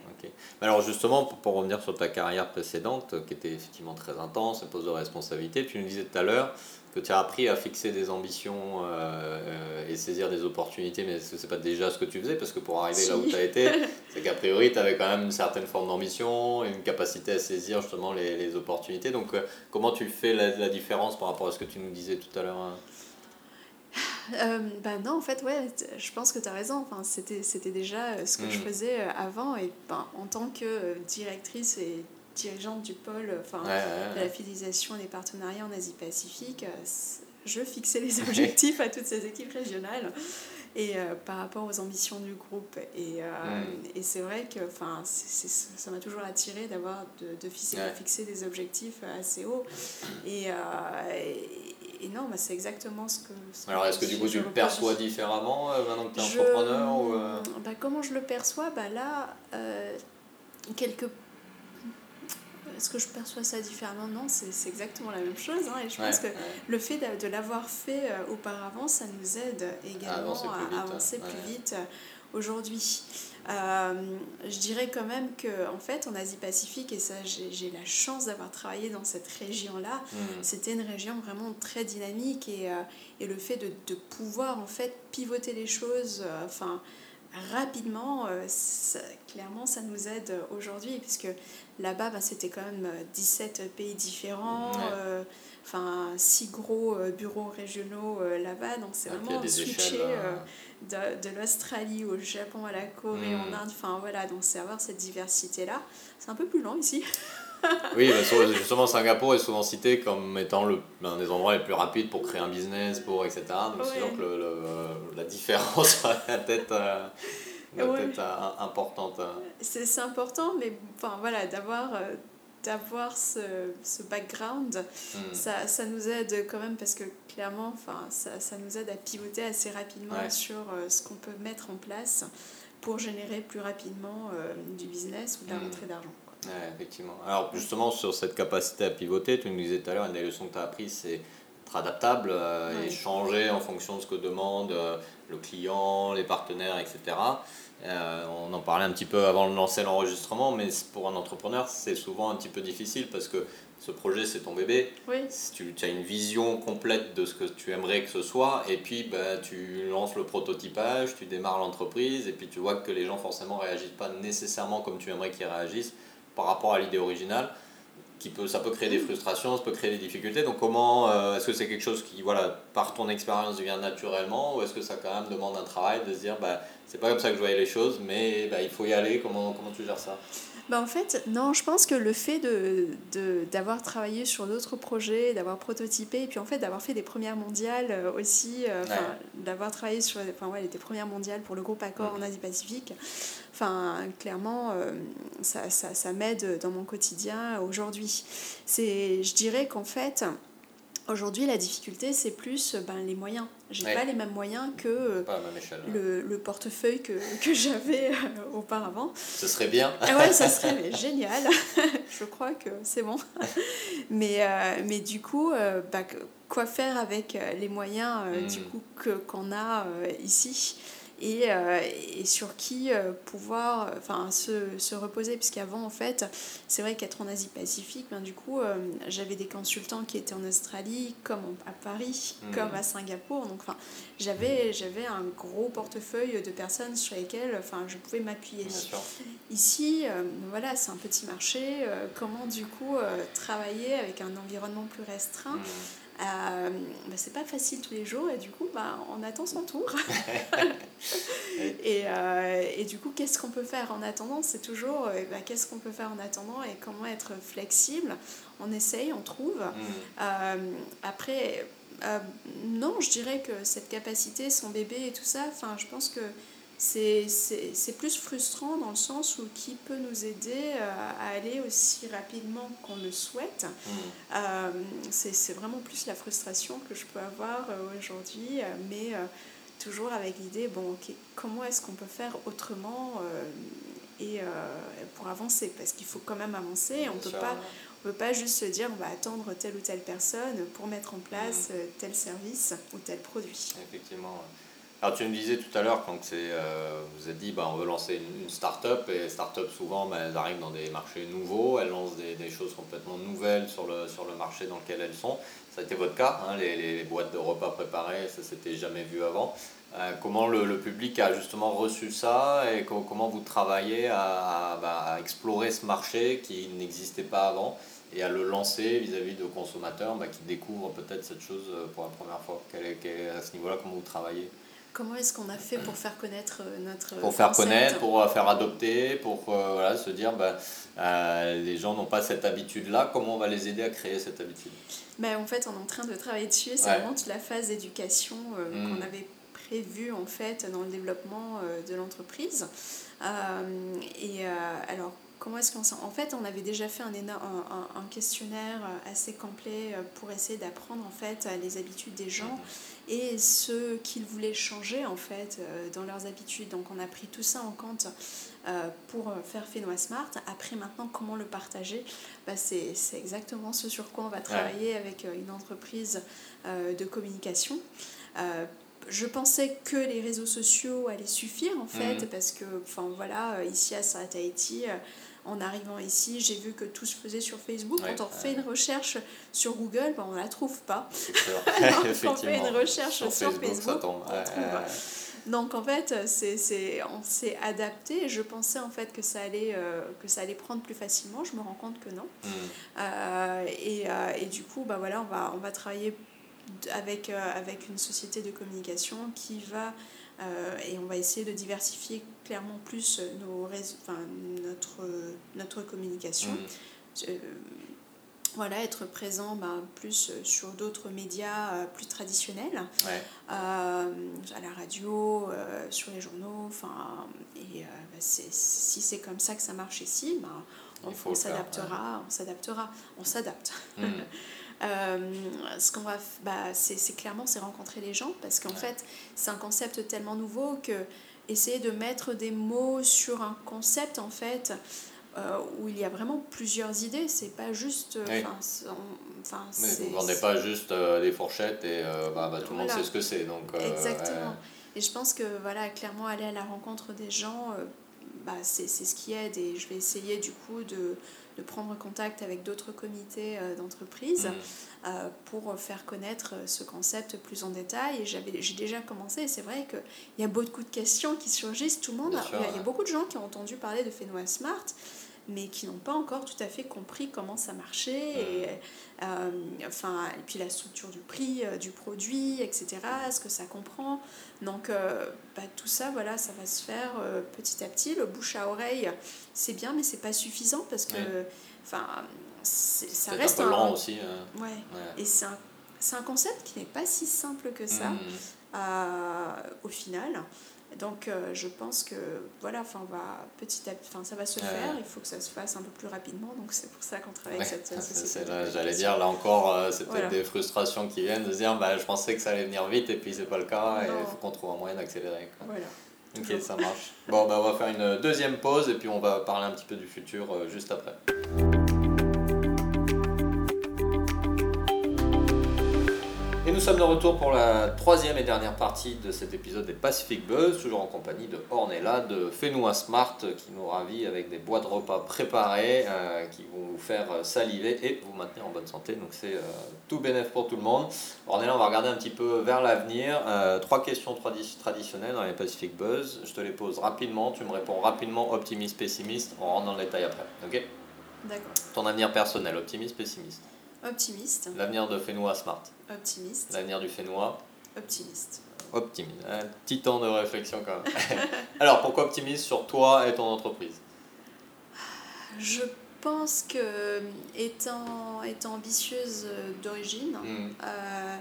Alors justement, pour, pour, revenir sur ta carrière précédente, qui était effectivement très intense, un poste de responsabilité, tu nous disais tout à l'heure, que tu as appris à fixer des ambitions euh, euh, et saisir des opportunités, mais est-ce que c'est pas déjà ce que tu faisais? Parce que pour arriver là où tu as été, *laughs* c'est qu'a priori, tu avais quand même une certaine forme d'ambition une capacité à saisir justement les, les opportunités. Donc, euh, comment tu fais la, la, différence par rapport à ce que tu nous disais tout à l'heure hein? Ben non, en fait, ouais, je pense que tu as raison. Enfin, c'était, c'était déjà ce que je mm. faisais avant. Et ben, en tant que directrice et dirigeante du pôle enfin, de la fidélisation des partenariats en Asie-Pacifique, euh, je fixais les *laughs* objectifs à toutes ces équipes régionales et euh, par rapport aux ambitions du groupe. Et, euh, et c'est vrai que ça m'a toujours attiré d'avoir de, de fixer, fixer, des objectifs assez hauts. Et, et, non, bah, c'est exactement ce que. Alors, est-ce que du coup, tu le perçois différemment maintenant que tu es entrepreneur ou, bah, Comment je le perçois? Bah, Là, quelque est-ce que je perçois ça différemment? Non, c'est exactement la même chose. Hein, et je pense que le fait de, de l'avoir fait euh, auparavant, ça nous aide également à avancer plus vite, euh, aujourd'hui. Euh, je dirais quand même que en fait en Asie-Pacifique et ça j'ai la chance d'avoir travaillé dans cette région là mmh. c'était une région vraiment très dynamique et, et le fait de, de, pouvoir en fait pivoter les choses enfin rapidement, euh, clairement, ça nous aide aujourd'hui, puisque là-bas, bah, c'était quand même 17 euh, pays différents, euh, enfin, six gros bureaux régionaux là-bas, donc c'est vraiment switcher de, de l'Australie au Japon à la Corée, en hmm. Inde, enfin voilà, donc c'est avoir cette diversité-là. C'est un peu plus lent ici. *laughs* *laughs* oui, bah, justement, Singapour est souvent cité comme étant le, l'un des endroits les plus rapides pour créer un business, pour, etc. Donc, c'est sûr que le, le, la différence *laughs* va peut-être euh, euh, importante. C'est, important, mais enfin, voilà, d'avoir, euh, d'avoir ce, ce, background, hmm. ça, ça, nous aide quand même parce que clairement, enfin, ça, ça nous aide à pivoter assez rapidement sur euh, ce qu'on peut mettre en place pour générer plus rapidement euh, du business ou de la hmm. rentrée d'argent. Ouais, effectivement. Alors justement, sur cette capacité à pivoter, tu nous disais tout à l'heure, une des leçons que tu as apprises, c'est être adaptable euh, et changer en fonction de ce que demande le client, les partenaires, etc. Euh, on en parlait un petit peu avant de lancer l'enregistrement, mais pour un entrepreneur, c'est souvent un petit peu difficile parce que ce projet, c'est ton bébé. Oui. Tu, as une vision complète de ce que tu aimerais que ce soit, et puis bah, tu lances le prototypage, tu démarres l'entreprise, et puis tu vois que les gens forcément réagissent pas nécessairement comme tu aimerais qu'ils réagissent par rapport à l'idée originale qui peut, ça peut créer des frustrations, ça peut créer des difficultés. Donc comment, euh, est-ce que c'est quelque chose qui, voilà, par ton expérience vient naturellement ou est-ce que ça quand même demande un travail de se dire, bah, c'est pas comme ça que je voyais les choses, mais bah, il faut y aller, comment, comment tu gères ça? Bah en fait, non, je pense que le fait de, de, d'avoir travaillé sur d'autres projets, d'avoir prototypé, et puis en fait d'avoir fait des premières mondiales euh, aussi, euh, d'avoir travaillé sur enfin, ouais, des premières mondiales pour le groupe Accor en Asie-Pacifique, enfin, clairement, euh, ça, ça, ça m'aide dans mon quotidien aujourd'hui. Je dirais qu'en fait, Aujourd'hui, la difficulté, c'est plus ben, les moyens. J'ai pas les mêmes moyens que le, le, portefeuille que, que j'avais euh, auparavant. Ce serait bien. Ah ouais, ça *laughs* serait génial. *laughs* Je crois que c'est bon. *laughs* mais, euh, mais du coup, euh, bah, quoi faire avec les moyens du hmm. coup qu'on a ici? Et, euh, et sur qui euh, pouvoir enfin, se, se reposer. Puisqu'avant, en fait, c'est vrai qu'être en Asie-Pacifique, ben, du coup, euh, j'avais des consultants qui étaient en Australie, comme à Paris, mmh. comme à Singapour. Donc, enfin, j'avais, j'avais un gros portefeuille de personnes sur lesquelles enfin, je pouvais m'appuyer. Ici, voilà, c'est un petit marché. comment, du coup, travailler avec un environnement plus restreint mmh. Euh, bah, c'est pas facile tous les jours et du coup bah, on attend son tour. *laughs* et, euh, et, du coup qu'est-ce qu'on peut faire en attendant? C'est toujours euh, bah, qu'est-ce qu'on peut faire en attendant et comment être flexible? On essaye, on trouve. Mm. après, non, je dirais que cette capacité, son bébé et tout ça, je pense que c'est plus frustrant dans le sens où qui peut nous aider euh, à aller aussi rapidement qu'on le souhaite. Mm. Euh, c'est vraiment plus la frustration que je peux avoir euh, aujourd'hui, mais toujours avec l'idée, bon, comment est-ce qu'on peut faire autrement et pour avancer? Parce qu'il faut quand même avancer, on peut pas... On peut pas juste se dire on va attendre telle ou telle personne pour mettre en place mm. tel service ou tel produit. Effectivement. Alors tu me disais tout à l'heure quand euh, vous avez dit bah, on veut lancer une, start-up et start-up souvent bah, elles arrivent dans des marchés nouveaux, elles lancent des, choses complètement nouvelles sur le, sur le marché dans lequel elles sont. Ça a été votre cas, hein, les, boîtes de repas préparés, ça s'était jamais vu avant. Euh, comment le, public a justement reçu ça et comment vous travaillez à, bah, à, explorer ce marché qui n'existait pas avant et à le lancer vis-à-vis de consommateurs qui découvrent peut-être cette chose euh, pour la première fois? À ce niveau-là, comment vous travaillez? Comment est-ce qu'on a fait pour faire connaître euh, notre Pour faire connaître, pour euh, faire adopter, pour euh, voilà, se dire bah, les gens n'ont pas cette habitude-là, comment on va les aider à créer cette habitude? Ben, En fait, on est en train de travailler dessus, c'est vraiment toute la phase d'éducation hmm. qu'on avait prévue en fait, dans le développement de l'entreprise. et alors, Comment est-ce qu'on En fait, on avait déjà fait un, un, un, questionnaire assez complet pour essayer d'apprendre en fait les habitudes des gens et ce qu'ils voulaient changer en fait euh, dans leurs habitudes. Donc on a pris tout ça en compte euh, pour faire Fenois Smart. Après maintenant, comment le partager? Bah, C'est exactement ce sur quoi on va travailler avec euh, une entreprise de communication je pensais que les réseaux sociaux allaient suffire en fait mmh. parce que enfin voilà ici à Haïti en arrivant ici, j'ai vu que tout se faisait sur Facebook. Quand on fait une recherche sur Google, ben, on ne la trouve pas. quand *laughs* on fait une recherche sur, Facebook, on trouve. Donc en fait, c'est, on s'est adapté. Je pensais en fait que ça allait, euh, que ça allait prendre plus facilement. Je me rends compte que non. Hmm. Euh, et, euh, et, du coup, bah voilà, on va, on va travailler avec, avec une société de communication qui va euh, et on va essayer de diversifier clairement plus nos enfin, notre, notre communication. Mmh. Euh, voilà, être présent ben, plus sur d'autres médias euh, plus traditionnels, à la radio, sur les journaux. Enfin, et ben, si c'est comme ça que ça marche ici, ben, on, s'adaptera, on s'adaptera, on s'adapte. *laughs* Euh, ce qu'on va, bah, c'est clairement c'est rencontrer les gens parce qu'en fait c'est un concept tellement nouveau que essayer de mettre des mots sur un concept en fait euh, où il y a vraiment plusieurs idées c'est pas juste enfin vous vendez pas juste euh, des fourchettes et bah, bah, tout le monde sait ce que c'est donc exactement. et je pense que voilà clairement aller à la rencontre des gens bah, c'est ce qui aide et je vais essayer du coup de de prendre contact avec d'autres comités euh, d'entreprise mm. euh, pour faire connaître euh, ce concept plus en détail. Et j'ai déjà commencé, et c'est vrai qu'il y a beaucoup de questions qui surgissent. Tout le monde, il y, a beaucoup de gens qui ont entendu parler de Fenoa Smart, mais qui n'ont pas encore tout à fait compris comment ça marchait, et, euh, enfin, et puis la structure du prix euh, du produit, etc., ce que ça comprend. Donc euh, bah, tout ça, voilà, ça va se faire petit à petit. Le bouche à oreille, c'est bien, mais c'est pas suffisant parce que, enfin, ça reste un peu lent aussi. Ouais. Et c'est un, un, concept qui n'est pas si simple que ça mmh. au final. Donc euh, je pense que voilà, enfin va petit à petit, ça va se faire. Il faut que ça se fasse un peu plus rapidement. Donc c'est pour ça qu'on travaille avec cette société. J'allais dire là encore, euh, c'est peut-être des frustrations qui viennent de se dire, bah, je pensais que ça allait venir vite et puis c'est pas le cas et il faut qu'on trouve un moyen d'accélérer. Voilà. Ok, ça marche. Bon, bah, on va faire une deuxième pause et puis on va parler un petit peu du futur euh, juste après. Sommes de retour pour la troisième et dernière partie de cet épisode des Pacific Buzz, toujours en compagnie de Ornella de Fenua Smart qui nous ravit avec des boîtes de repas préparées euh, qui vont vous faire saliver et vous maintenir en bonne santé. Donc c'est euh, tout bénéf pour tout le monde. Ornella, on va regarder un petit peu vers l'avenir. Euh, trois questions traditionnelles dans les Pacific Buzz. Je te les pose rapidement, tu me réponds rapidement, optimiste, pessimiste. On rentre dans le détail après. Ok? D'accord. Ton avenir personnel, optimiste, pessimiste Optimiste. L'avenir de Fenua Smart. Optimiste. L'avenir du Fenua. Optimiste. Optimiste. Un petit temps de réflexion quand même. *laughs* Alors pourquoi optimiste sur toi et ton entreprise? Je pense que étant, étant ambitieuse d'origine, hmm. euh,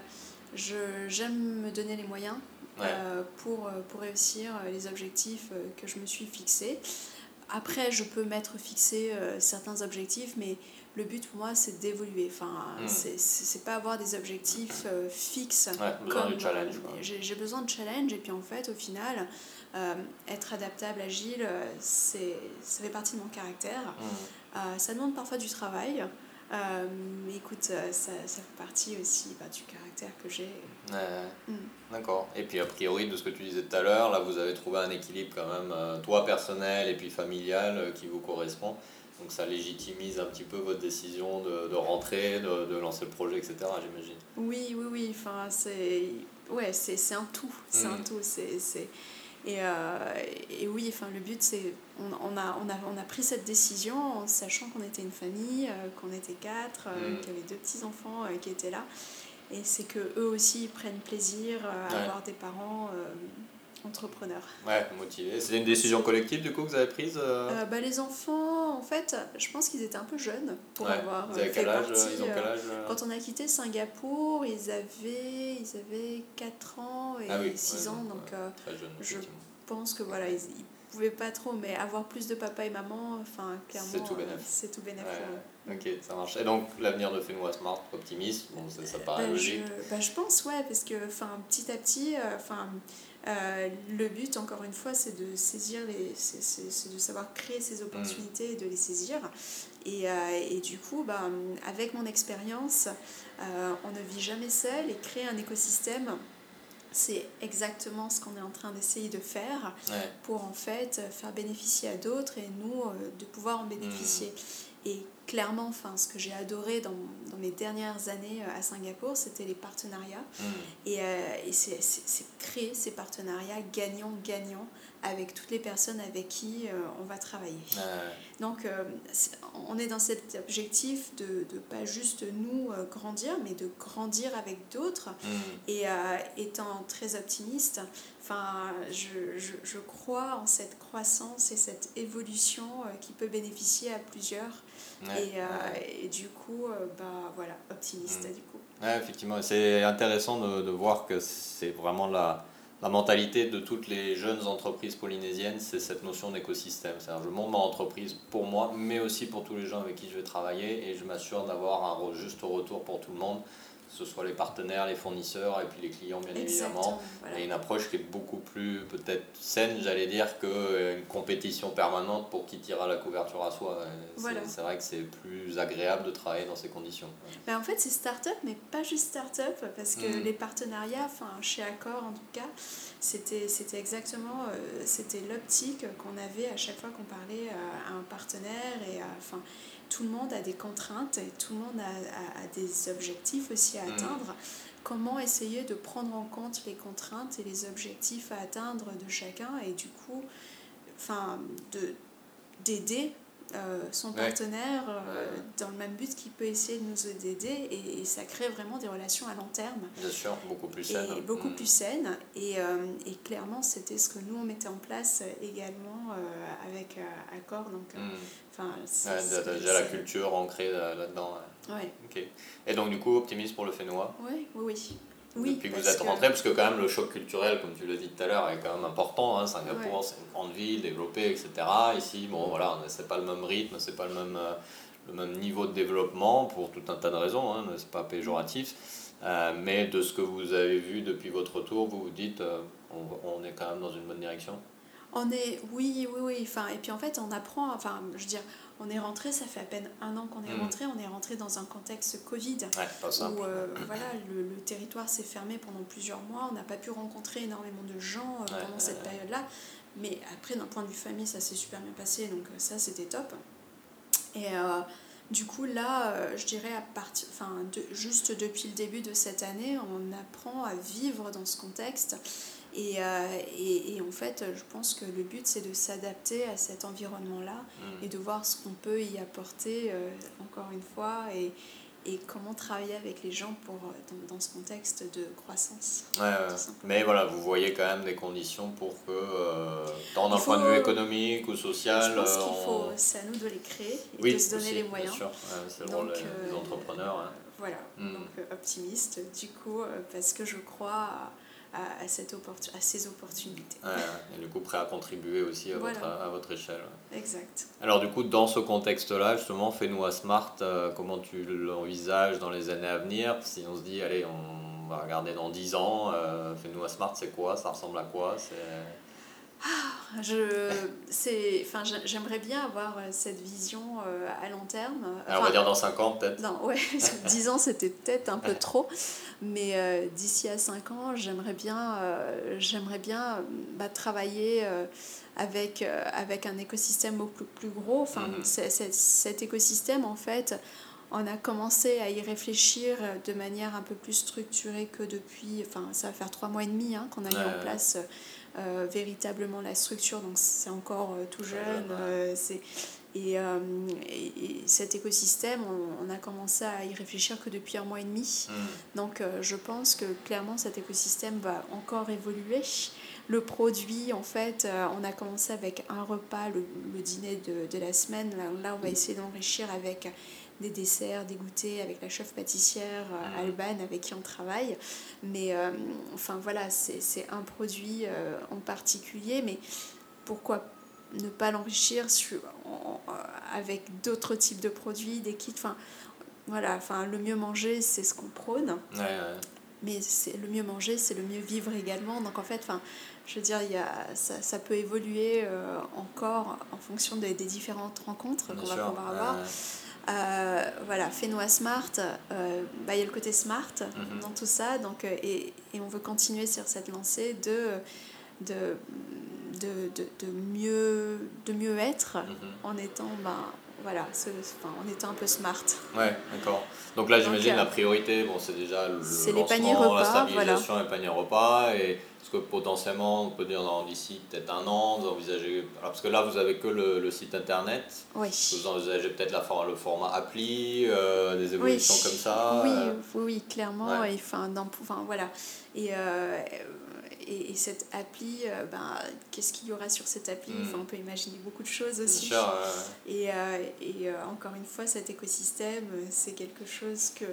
j'aime me donner les moyens euh, pour, pour réussir les objectifs que je me suis fixés. Après, je peux mettre fixé euh, certains objectifs, mais le but pour moi, c'est d'évoluer. Enfin, hmm. c'est pas avoir des objectifs euh, fixes. comme, challenge. J'ai besoin de challenge, et puis en fait, au final, euh, être adaptable, agile, c'est ça fait partie de mon caractère. Hmm. ça demande parfois du travail. mais écoute, ça, ça, fait partie aussi bah, du caractère que j'ai. Hmm. D'accord. Et puis a priori, de ce que tu disais tout à l'heure, là vous avez trouvé un équilibre quand même, toi personnel et puis familial, qui vous correspond. Donc ça légitimise un petit peu votre décision de, de rentrer, de, de, lancer le projet, etc. J'imagine. Oui, oui, oui. Enfin, c'est ouais, c'est un tout. C'est un mm. tout. C'est et, euh, et, oui, enfin, le but, c'est on, on, a, on, a, on a pris cette décision en sachant qu'on était une famille, euh, qu'on était quatre, euh, mm. qu'il y avait deux petits-enfants qui étaient là. Et c'est que eux aussi prennent plaisir à avoir des parents entrepreneur. Ouais, motivé. C'est une décision collective du coup que vous avez prise bah, Les enfants, en fait, je pense qu'ils étaient un peu jeunes pour avoir quel âge, ils ont quel âge Quand on a quitté Singapour, ils avaient, ils avaient 4 ans et 6 ah ans, donc je pense que voilà, ils, ils pouvaient pas trop, mais avoir plus de papa et maman, enfin clairement, c'est tout bénéfice. c'est tout bénéf. Ok, ça marche. Et donc l'avenir de Fenua Smart, optimiste, bon, ça, ça paraît bah, logique. Je, bah, je pense, ouais, parce que petit à petit, enfin. Euh, le but, encore une fois, c'est de saisir les, c'est, de savoir créer ces opportunités et de les saisir. Et, euh, et du coup, bah, avec mon expérience, euh, on ne vit jamais seul et créer un écosystème c'est exactement ce qu'on est en train d'essayer de faire pour en fait faire bénéficier à d'autres et nous de pouvoir en bénéficier. Mmh. Et clairement, enfin, ce que j'ai adoré dans, dans, mes dernières années euh, à Singapour, c'était les partenariats. Mm. Et, euh, et c'est créer ces partenariats gagnant-gagnant avec toutes les personnes avec qui euh, on va travailler. Donc, on est dans cet objectif de ne pas juste nous grandir, mais de grandir avec d'autres. Mm. Et étant très optimiste, enfin, je, je, je, crois en cette croissance et cette évolution qui peut bénéficier à plusieurs et, euh, et, du coup, euh, bah, voilà, optimiste mm. du coup. Ouais, effectivement, c'est intéressant de, de, voir que c'est vraiment la, la mentalité de toutes les jeunes entreprises polynésiennes, c'est cette notion d'écosystème. C'est-à-dire, je monte ma entreprise pour moi, mais aussi pour tous les gens avec qui je vais travailler et je m'assure d'avoir un juste retour pour tout le monde ce soit les partenaires, les fournisseurs et puis les clients bien évidemment. Et une approche qui est beaucoup plus peut-être saine, j'allais dire, qu'une euh, compétition permanente pour qui tire à la couverture à soi. C'est vrai que c'est plus agréable de travailler dans ces conditions. Ben en fait, c'est start-up, mais pas juste start-up, parce que mm. les partenariats, enfin, chez Accor en tout cas, c'était exactement euh, c'était l'optique qu'on avait à chaque fois qu'on parlait à un partenaire et enfin tout le monde a des contraintes et tout le monde a, a, des objectifs aussi à mm. atteindre. Comment essayer de prendre en compte les contraintes et les objectifs à atteindre de chacun et du coup, enfin, d'aider euh, son partenaire euh, dans le même but qui peut essayer de nous aider et, ça crée vraiment des relations à long terme. Bien sûr, beaucoup plus saines. Et beaucoup mm. plus saines. Et, euh, et clairement, c'était ce que nous, on mettait en place également avec Accor. Donc, mm. enfin déjà la culture ancrée là-dedans. Ouais. Ok. Et donc, du coup, optimiste pour le Fénois Oui, oui, oui. Oui, depuis que vous êtes rentré, parce que quand même le choc culturel, comme tu l'as dit tout à l'heure, est quand même important. Hein. Singapour, c'est une grande ville, développée, etc. Ici, bon, voilà, c'est pas le même rythme, c'est pas le même, euh, le même niveau de développement pour tout un tas de raisons, hein, c'est pas péjoratif. Euh, mais de ce que vous avez vu depuis votre retour, vous vous dites, euh, on, on, est quand même dans une bonne direction? On est, oui, oui, oui. Enfin, et puis en fait, on apprend, enfin, je veux dire, on est rentré, ça fait à peine un an qu'on est hmm. rentré, on est rentré dans un contexte Covid où euh, voilà, le, territoire s'est fermé pendant plusieurs mois, on n'a pas pu rencontrer énormément de gens euh, pendant cette période-là. Mais après, d'un point de vue famille, ça s'est super bien passé, donc euh, ça c'était top. Et du coup, là, je dirais à partir, enfin, juste depuis le début de cette année, on apprend à vivre dans ce contexte et, euh, et, et, en fait, je pense que le but, c'est de s'adapter à cet environnement-là mm. et de voir ce qu'on peut y apporter, euh, encore une fois, et, et comment travailler avec les gens pour, euh, dans, dans ce contexte de croissance. Ouais, Mais voilà, vous voyez quand même des conditions pour que, euh, tant d'un point de vue économique ou social... Je pense qu'il faut, c'est à nous de les créer et de se donner les moyens. Bien sûr, c'est le rôle des, entrepreneurs. Hein. Voilà, mm. donc optimiste du coup, parce que je crois... À, à, cette à ces opportunités. et du coup, prêt à contribuer aussi à, votre, à votre échelle. Exact. Alors du coup, dans ce contexte-là, justement, fais-nous à Smart, euh, comment tu l'envisages dans les années à venir Si on se dit, allez, on va regarder dans 10 ans, euh, fais-nous à Smart, c'est quoi? Ça ressemble à quoi? Ah, je, c'est, enfin, j'aimerais bien avoir euh, cette vision euh, à long terme. on va dire dans 5 ans peut-être Non, ouais, *laughs* 10 ans c'était peut-être un peu trop, mais euh, d'ici à 5 ans, j'aimerais bien, j'aimerais bien bah, travailler avec, avec un écosystème beaucoup plus gros. Enfin, mhm. cet écosystème, en fait, on a commencé à y réfléchir de manière un peu plus structurée que depuis, enfin, ça va faire 3 mois et demi hein, qu'on a mis en place euh, véritablement la structure, donc c'est encore euh, tout jeune. Euh, c'est, et, et, cet écosystème, on, on, a commencé à y réfléchir que depuis un mois et demi. Mm. Donc je pense que clairement cet écosystème va encore évoluer. Le produit, en fait, on a commencé avec un repas, le, le dîner de, de, la semaine. Là, là on va essayer d'enrichir avec des desserts, des goûters avec la chef pâtissière euh, mm. Alban avec qui on travaille. Mais euh, enfin voilà, c'est un produit euh, en particulier, mais pourquoi ne pas l'enrichir avec d'autres types de produits, des kits? Enfin, voilà, enfin, le mieux manger, c'est ce qu'on prône. Mais c'est le mieux manger, c'est le mieux vivre également. Donc en fait, enfin, je veux dire, il y a, ça, ça peut évoluer encore en fonction des, des différentes rencontres qu'on va pouvoir avoir. Euh, voilà, Fenois Smart, euh, bah, il y a le côté smart mhm. dans tout ça, donc, euh, et, et, on veut continuer sur cette lancée de, de, de, de, de mieux, de mieux être mhm. en étant ben, voilà, enfin, en étant un peu smart. Ouais, d'accord. Donc là, j'imagine la priorité, bon, c'est déjà le, paniers repas, la stabilisation voilà. et paniers repas, et que potentiellement, on peut dire d'ici peut-être un an, vous envisagez. parce que là, vous avez que le, le site internet. Oui. Vous envisagez peut-être la, le format appli, euh, des évolutions comme ça Oui, euh. oui, oui, clairement. Et, enfin, enfin, voilà. Et, euh, et, et, cette appli, ben, qu'est-ce qu'il y aura sur cette appli? Enfin, On peut imaginer beaucoup de choses aussi. Sûr, et, et encore une fois, cet écosystème, c'est quelque chose que,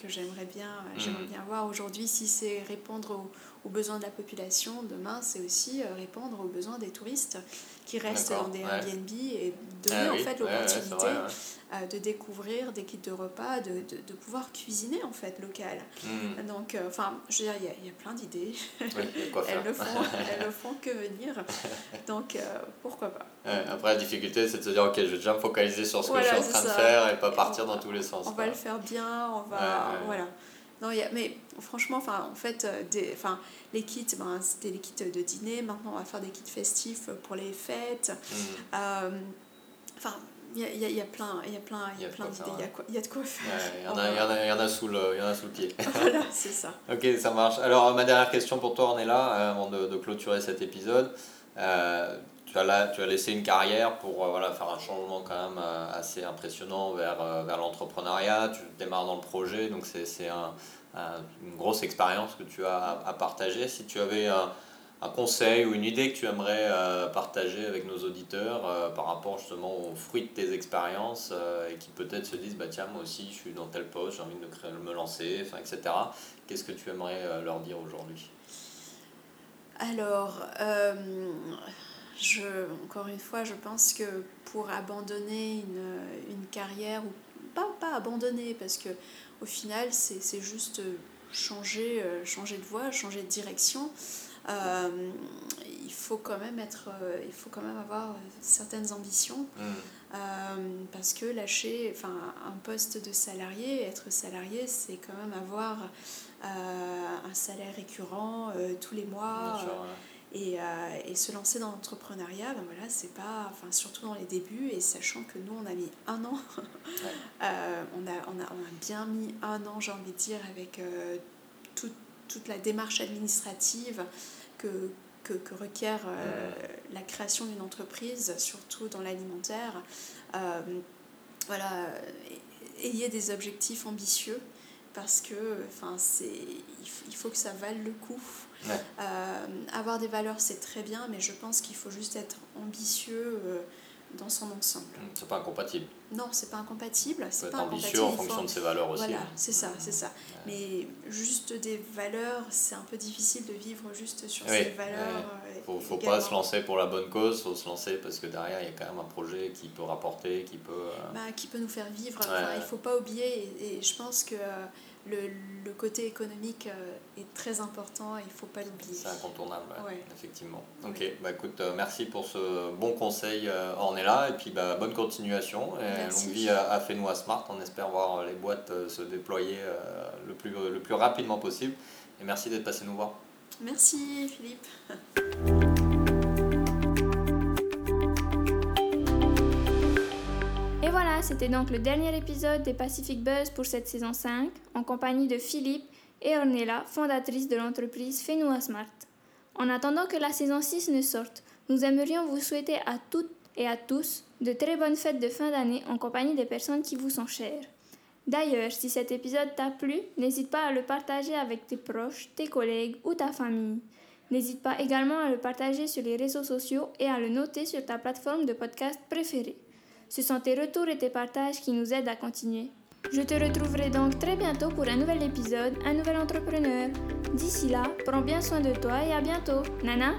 que j'aimerais bien, j'aimerais hmm. bien voir aujourd'hui. Si c'est répondre aux aux besoins de la population. Demain, c'est aussi répondre aux besoins des touristes qui restent dans des Airbnb et donner ah en fait l'opportunité de découvrir des kits de repas, de, de, de pouvoir cuisiner en fait local. Hmm. Donc, euh, enfin, je veux dire, il y, y, a plein d'idées. elles, le font, *laughs* elles le font que venir. Donc, euh, pourquoi pas. après, la difficulté, c'est de se dire, ok, je vais déjà me focaliser sur ce que je suis en train de faire et pas partir dans tous les sens. On va le faire bien, on va. Voilà. Non, y a, mais franchement, enfin, en fait, euh, des, enfin, les kits, ben, c'était les kits de dîner. Maintenant, on va faire des kits festifs pour les fêtes. Mm. Euh, enfin, il y a, y, a, y a plein, il y a plein, il y a plein d'idées. Il y, a de quoi faire. Il y, en a, y, en a, y en a sous le, y en a sous le pied. voilà, c'est ça. ok, ça marche. Alors, ma dernière question pour toi, on est là, euh, avant de, de clôturer cet épisode. Euh, tu as, là, tu as laissé une carrière pour voilà, faire un changement quand même assez impressionnant vers, vers l'entrepreneuriat. Tu démarres dans le projet, donc c'est un, une grosse expérience que tu as à, partager. Si tu avais un, un, conseil ou une idée que tu aimerais euh, partager avec nos auditeurs euh, par rapport justement aux fruits de tes expériences euh, et qui peut-être se disent bah tiens moi aussi je suis dans tel poste j'ai envie de me lancer etc qu'est-ce que tu aimerais leur dire aujourd'hui? Alors je, encore une fois je pense que pour abandonner une, une carrière ou pas, pas abandonner parce que au final, c'est juste euh, changer, euh, changer de voie, changer de direction. Euh, il faut quand même être il faut quand même avoir certaines ambitions mm. parce que lâcher enfin un poste de salarié être salarié c'est quand même avoir un salaire récurrent tous les mois et, euh, et, se lancer dans l'entrepreneuriat, ben voilà, c'est pas, enfin, surtout dans les débuts, et sachant que nous, on a mis un an, *laughs* euh, on, a, on, a, on, a, bien mis un an, j'ai envie de dire, avec euh, tout, toute la démarche administrative que, que, que requiert la création d'une entreprise, surtout dans l'alimentaire. voilà, ayez des objectifs ambitieux parce que enfin, il faut que ça vale le coup. Euh, avoir des valeurs, c'est très bien, mais je pense qu'il faut juste être ambitieux euh, dans son ensemble. Mmh, c'est pas incompatible. Non, c'est pas incompatible. C'est pas ambitieux en fonction de ses valeurs aussi. Voilà, c'est ça, c'est ça. Mais juste des valeurs, c'est un peu difficile de vivre juste sur ces valeurs. Il faut, faut pas se lancer pour la bonne cause, faut se lancer parce que derrière, il y a quand même un projet qui peut rapporter, qui peut... Euh, bah, qui peut nous faire vivre. Enfin, il faut pas oublier, et, je pense que le, le, côté économique euh, est très important et il ne faut pas l'oublier. C'est incontournable, effectivement. Ok, bah écoute, euh, merci pour ce bon conseil. Euh, on est là et puis bah, bonne continuation. Et longue vie à, à Fenois Smart. On espère voir les boîtes se déployer le, plus, le plus rapidement possible. Et merci d'être passé nous voir. Merci Philippe. *laughs* c'était donc le dernier épisode des Pacific Buzz pour cette saison 5, en compagnie de Philippe et Ornella, fondatrice de l'entreprise Fenua Smart. En attendant que la saison 6 ne sorte, nous aimerions vous souhaiter à toutes et à tous de très bonnes fêtes de fin d'année en compagnie des personnes qui vous sont chères. D'ailleurs, si cet épisode t'a plu, n'hésite pas à le partager avec tes proches, tes collègues ou ta famille. N'hésite pas également à le partager sur les réseaux sociaux et à le noter sur ta plateforme de podcast préférée. Ce sont tes retours et tes partages qui nous aident à continuer. Je te retrouverai donc très bientôt pour un nouvel épisode, un nouvel entrepreneur. D'ici là, prends bien soin de toi et à bientôt. Nana?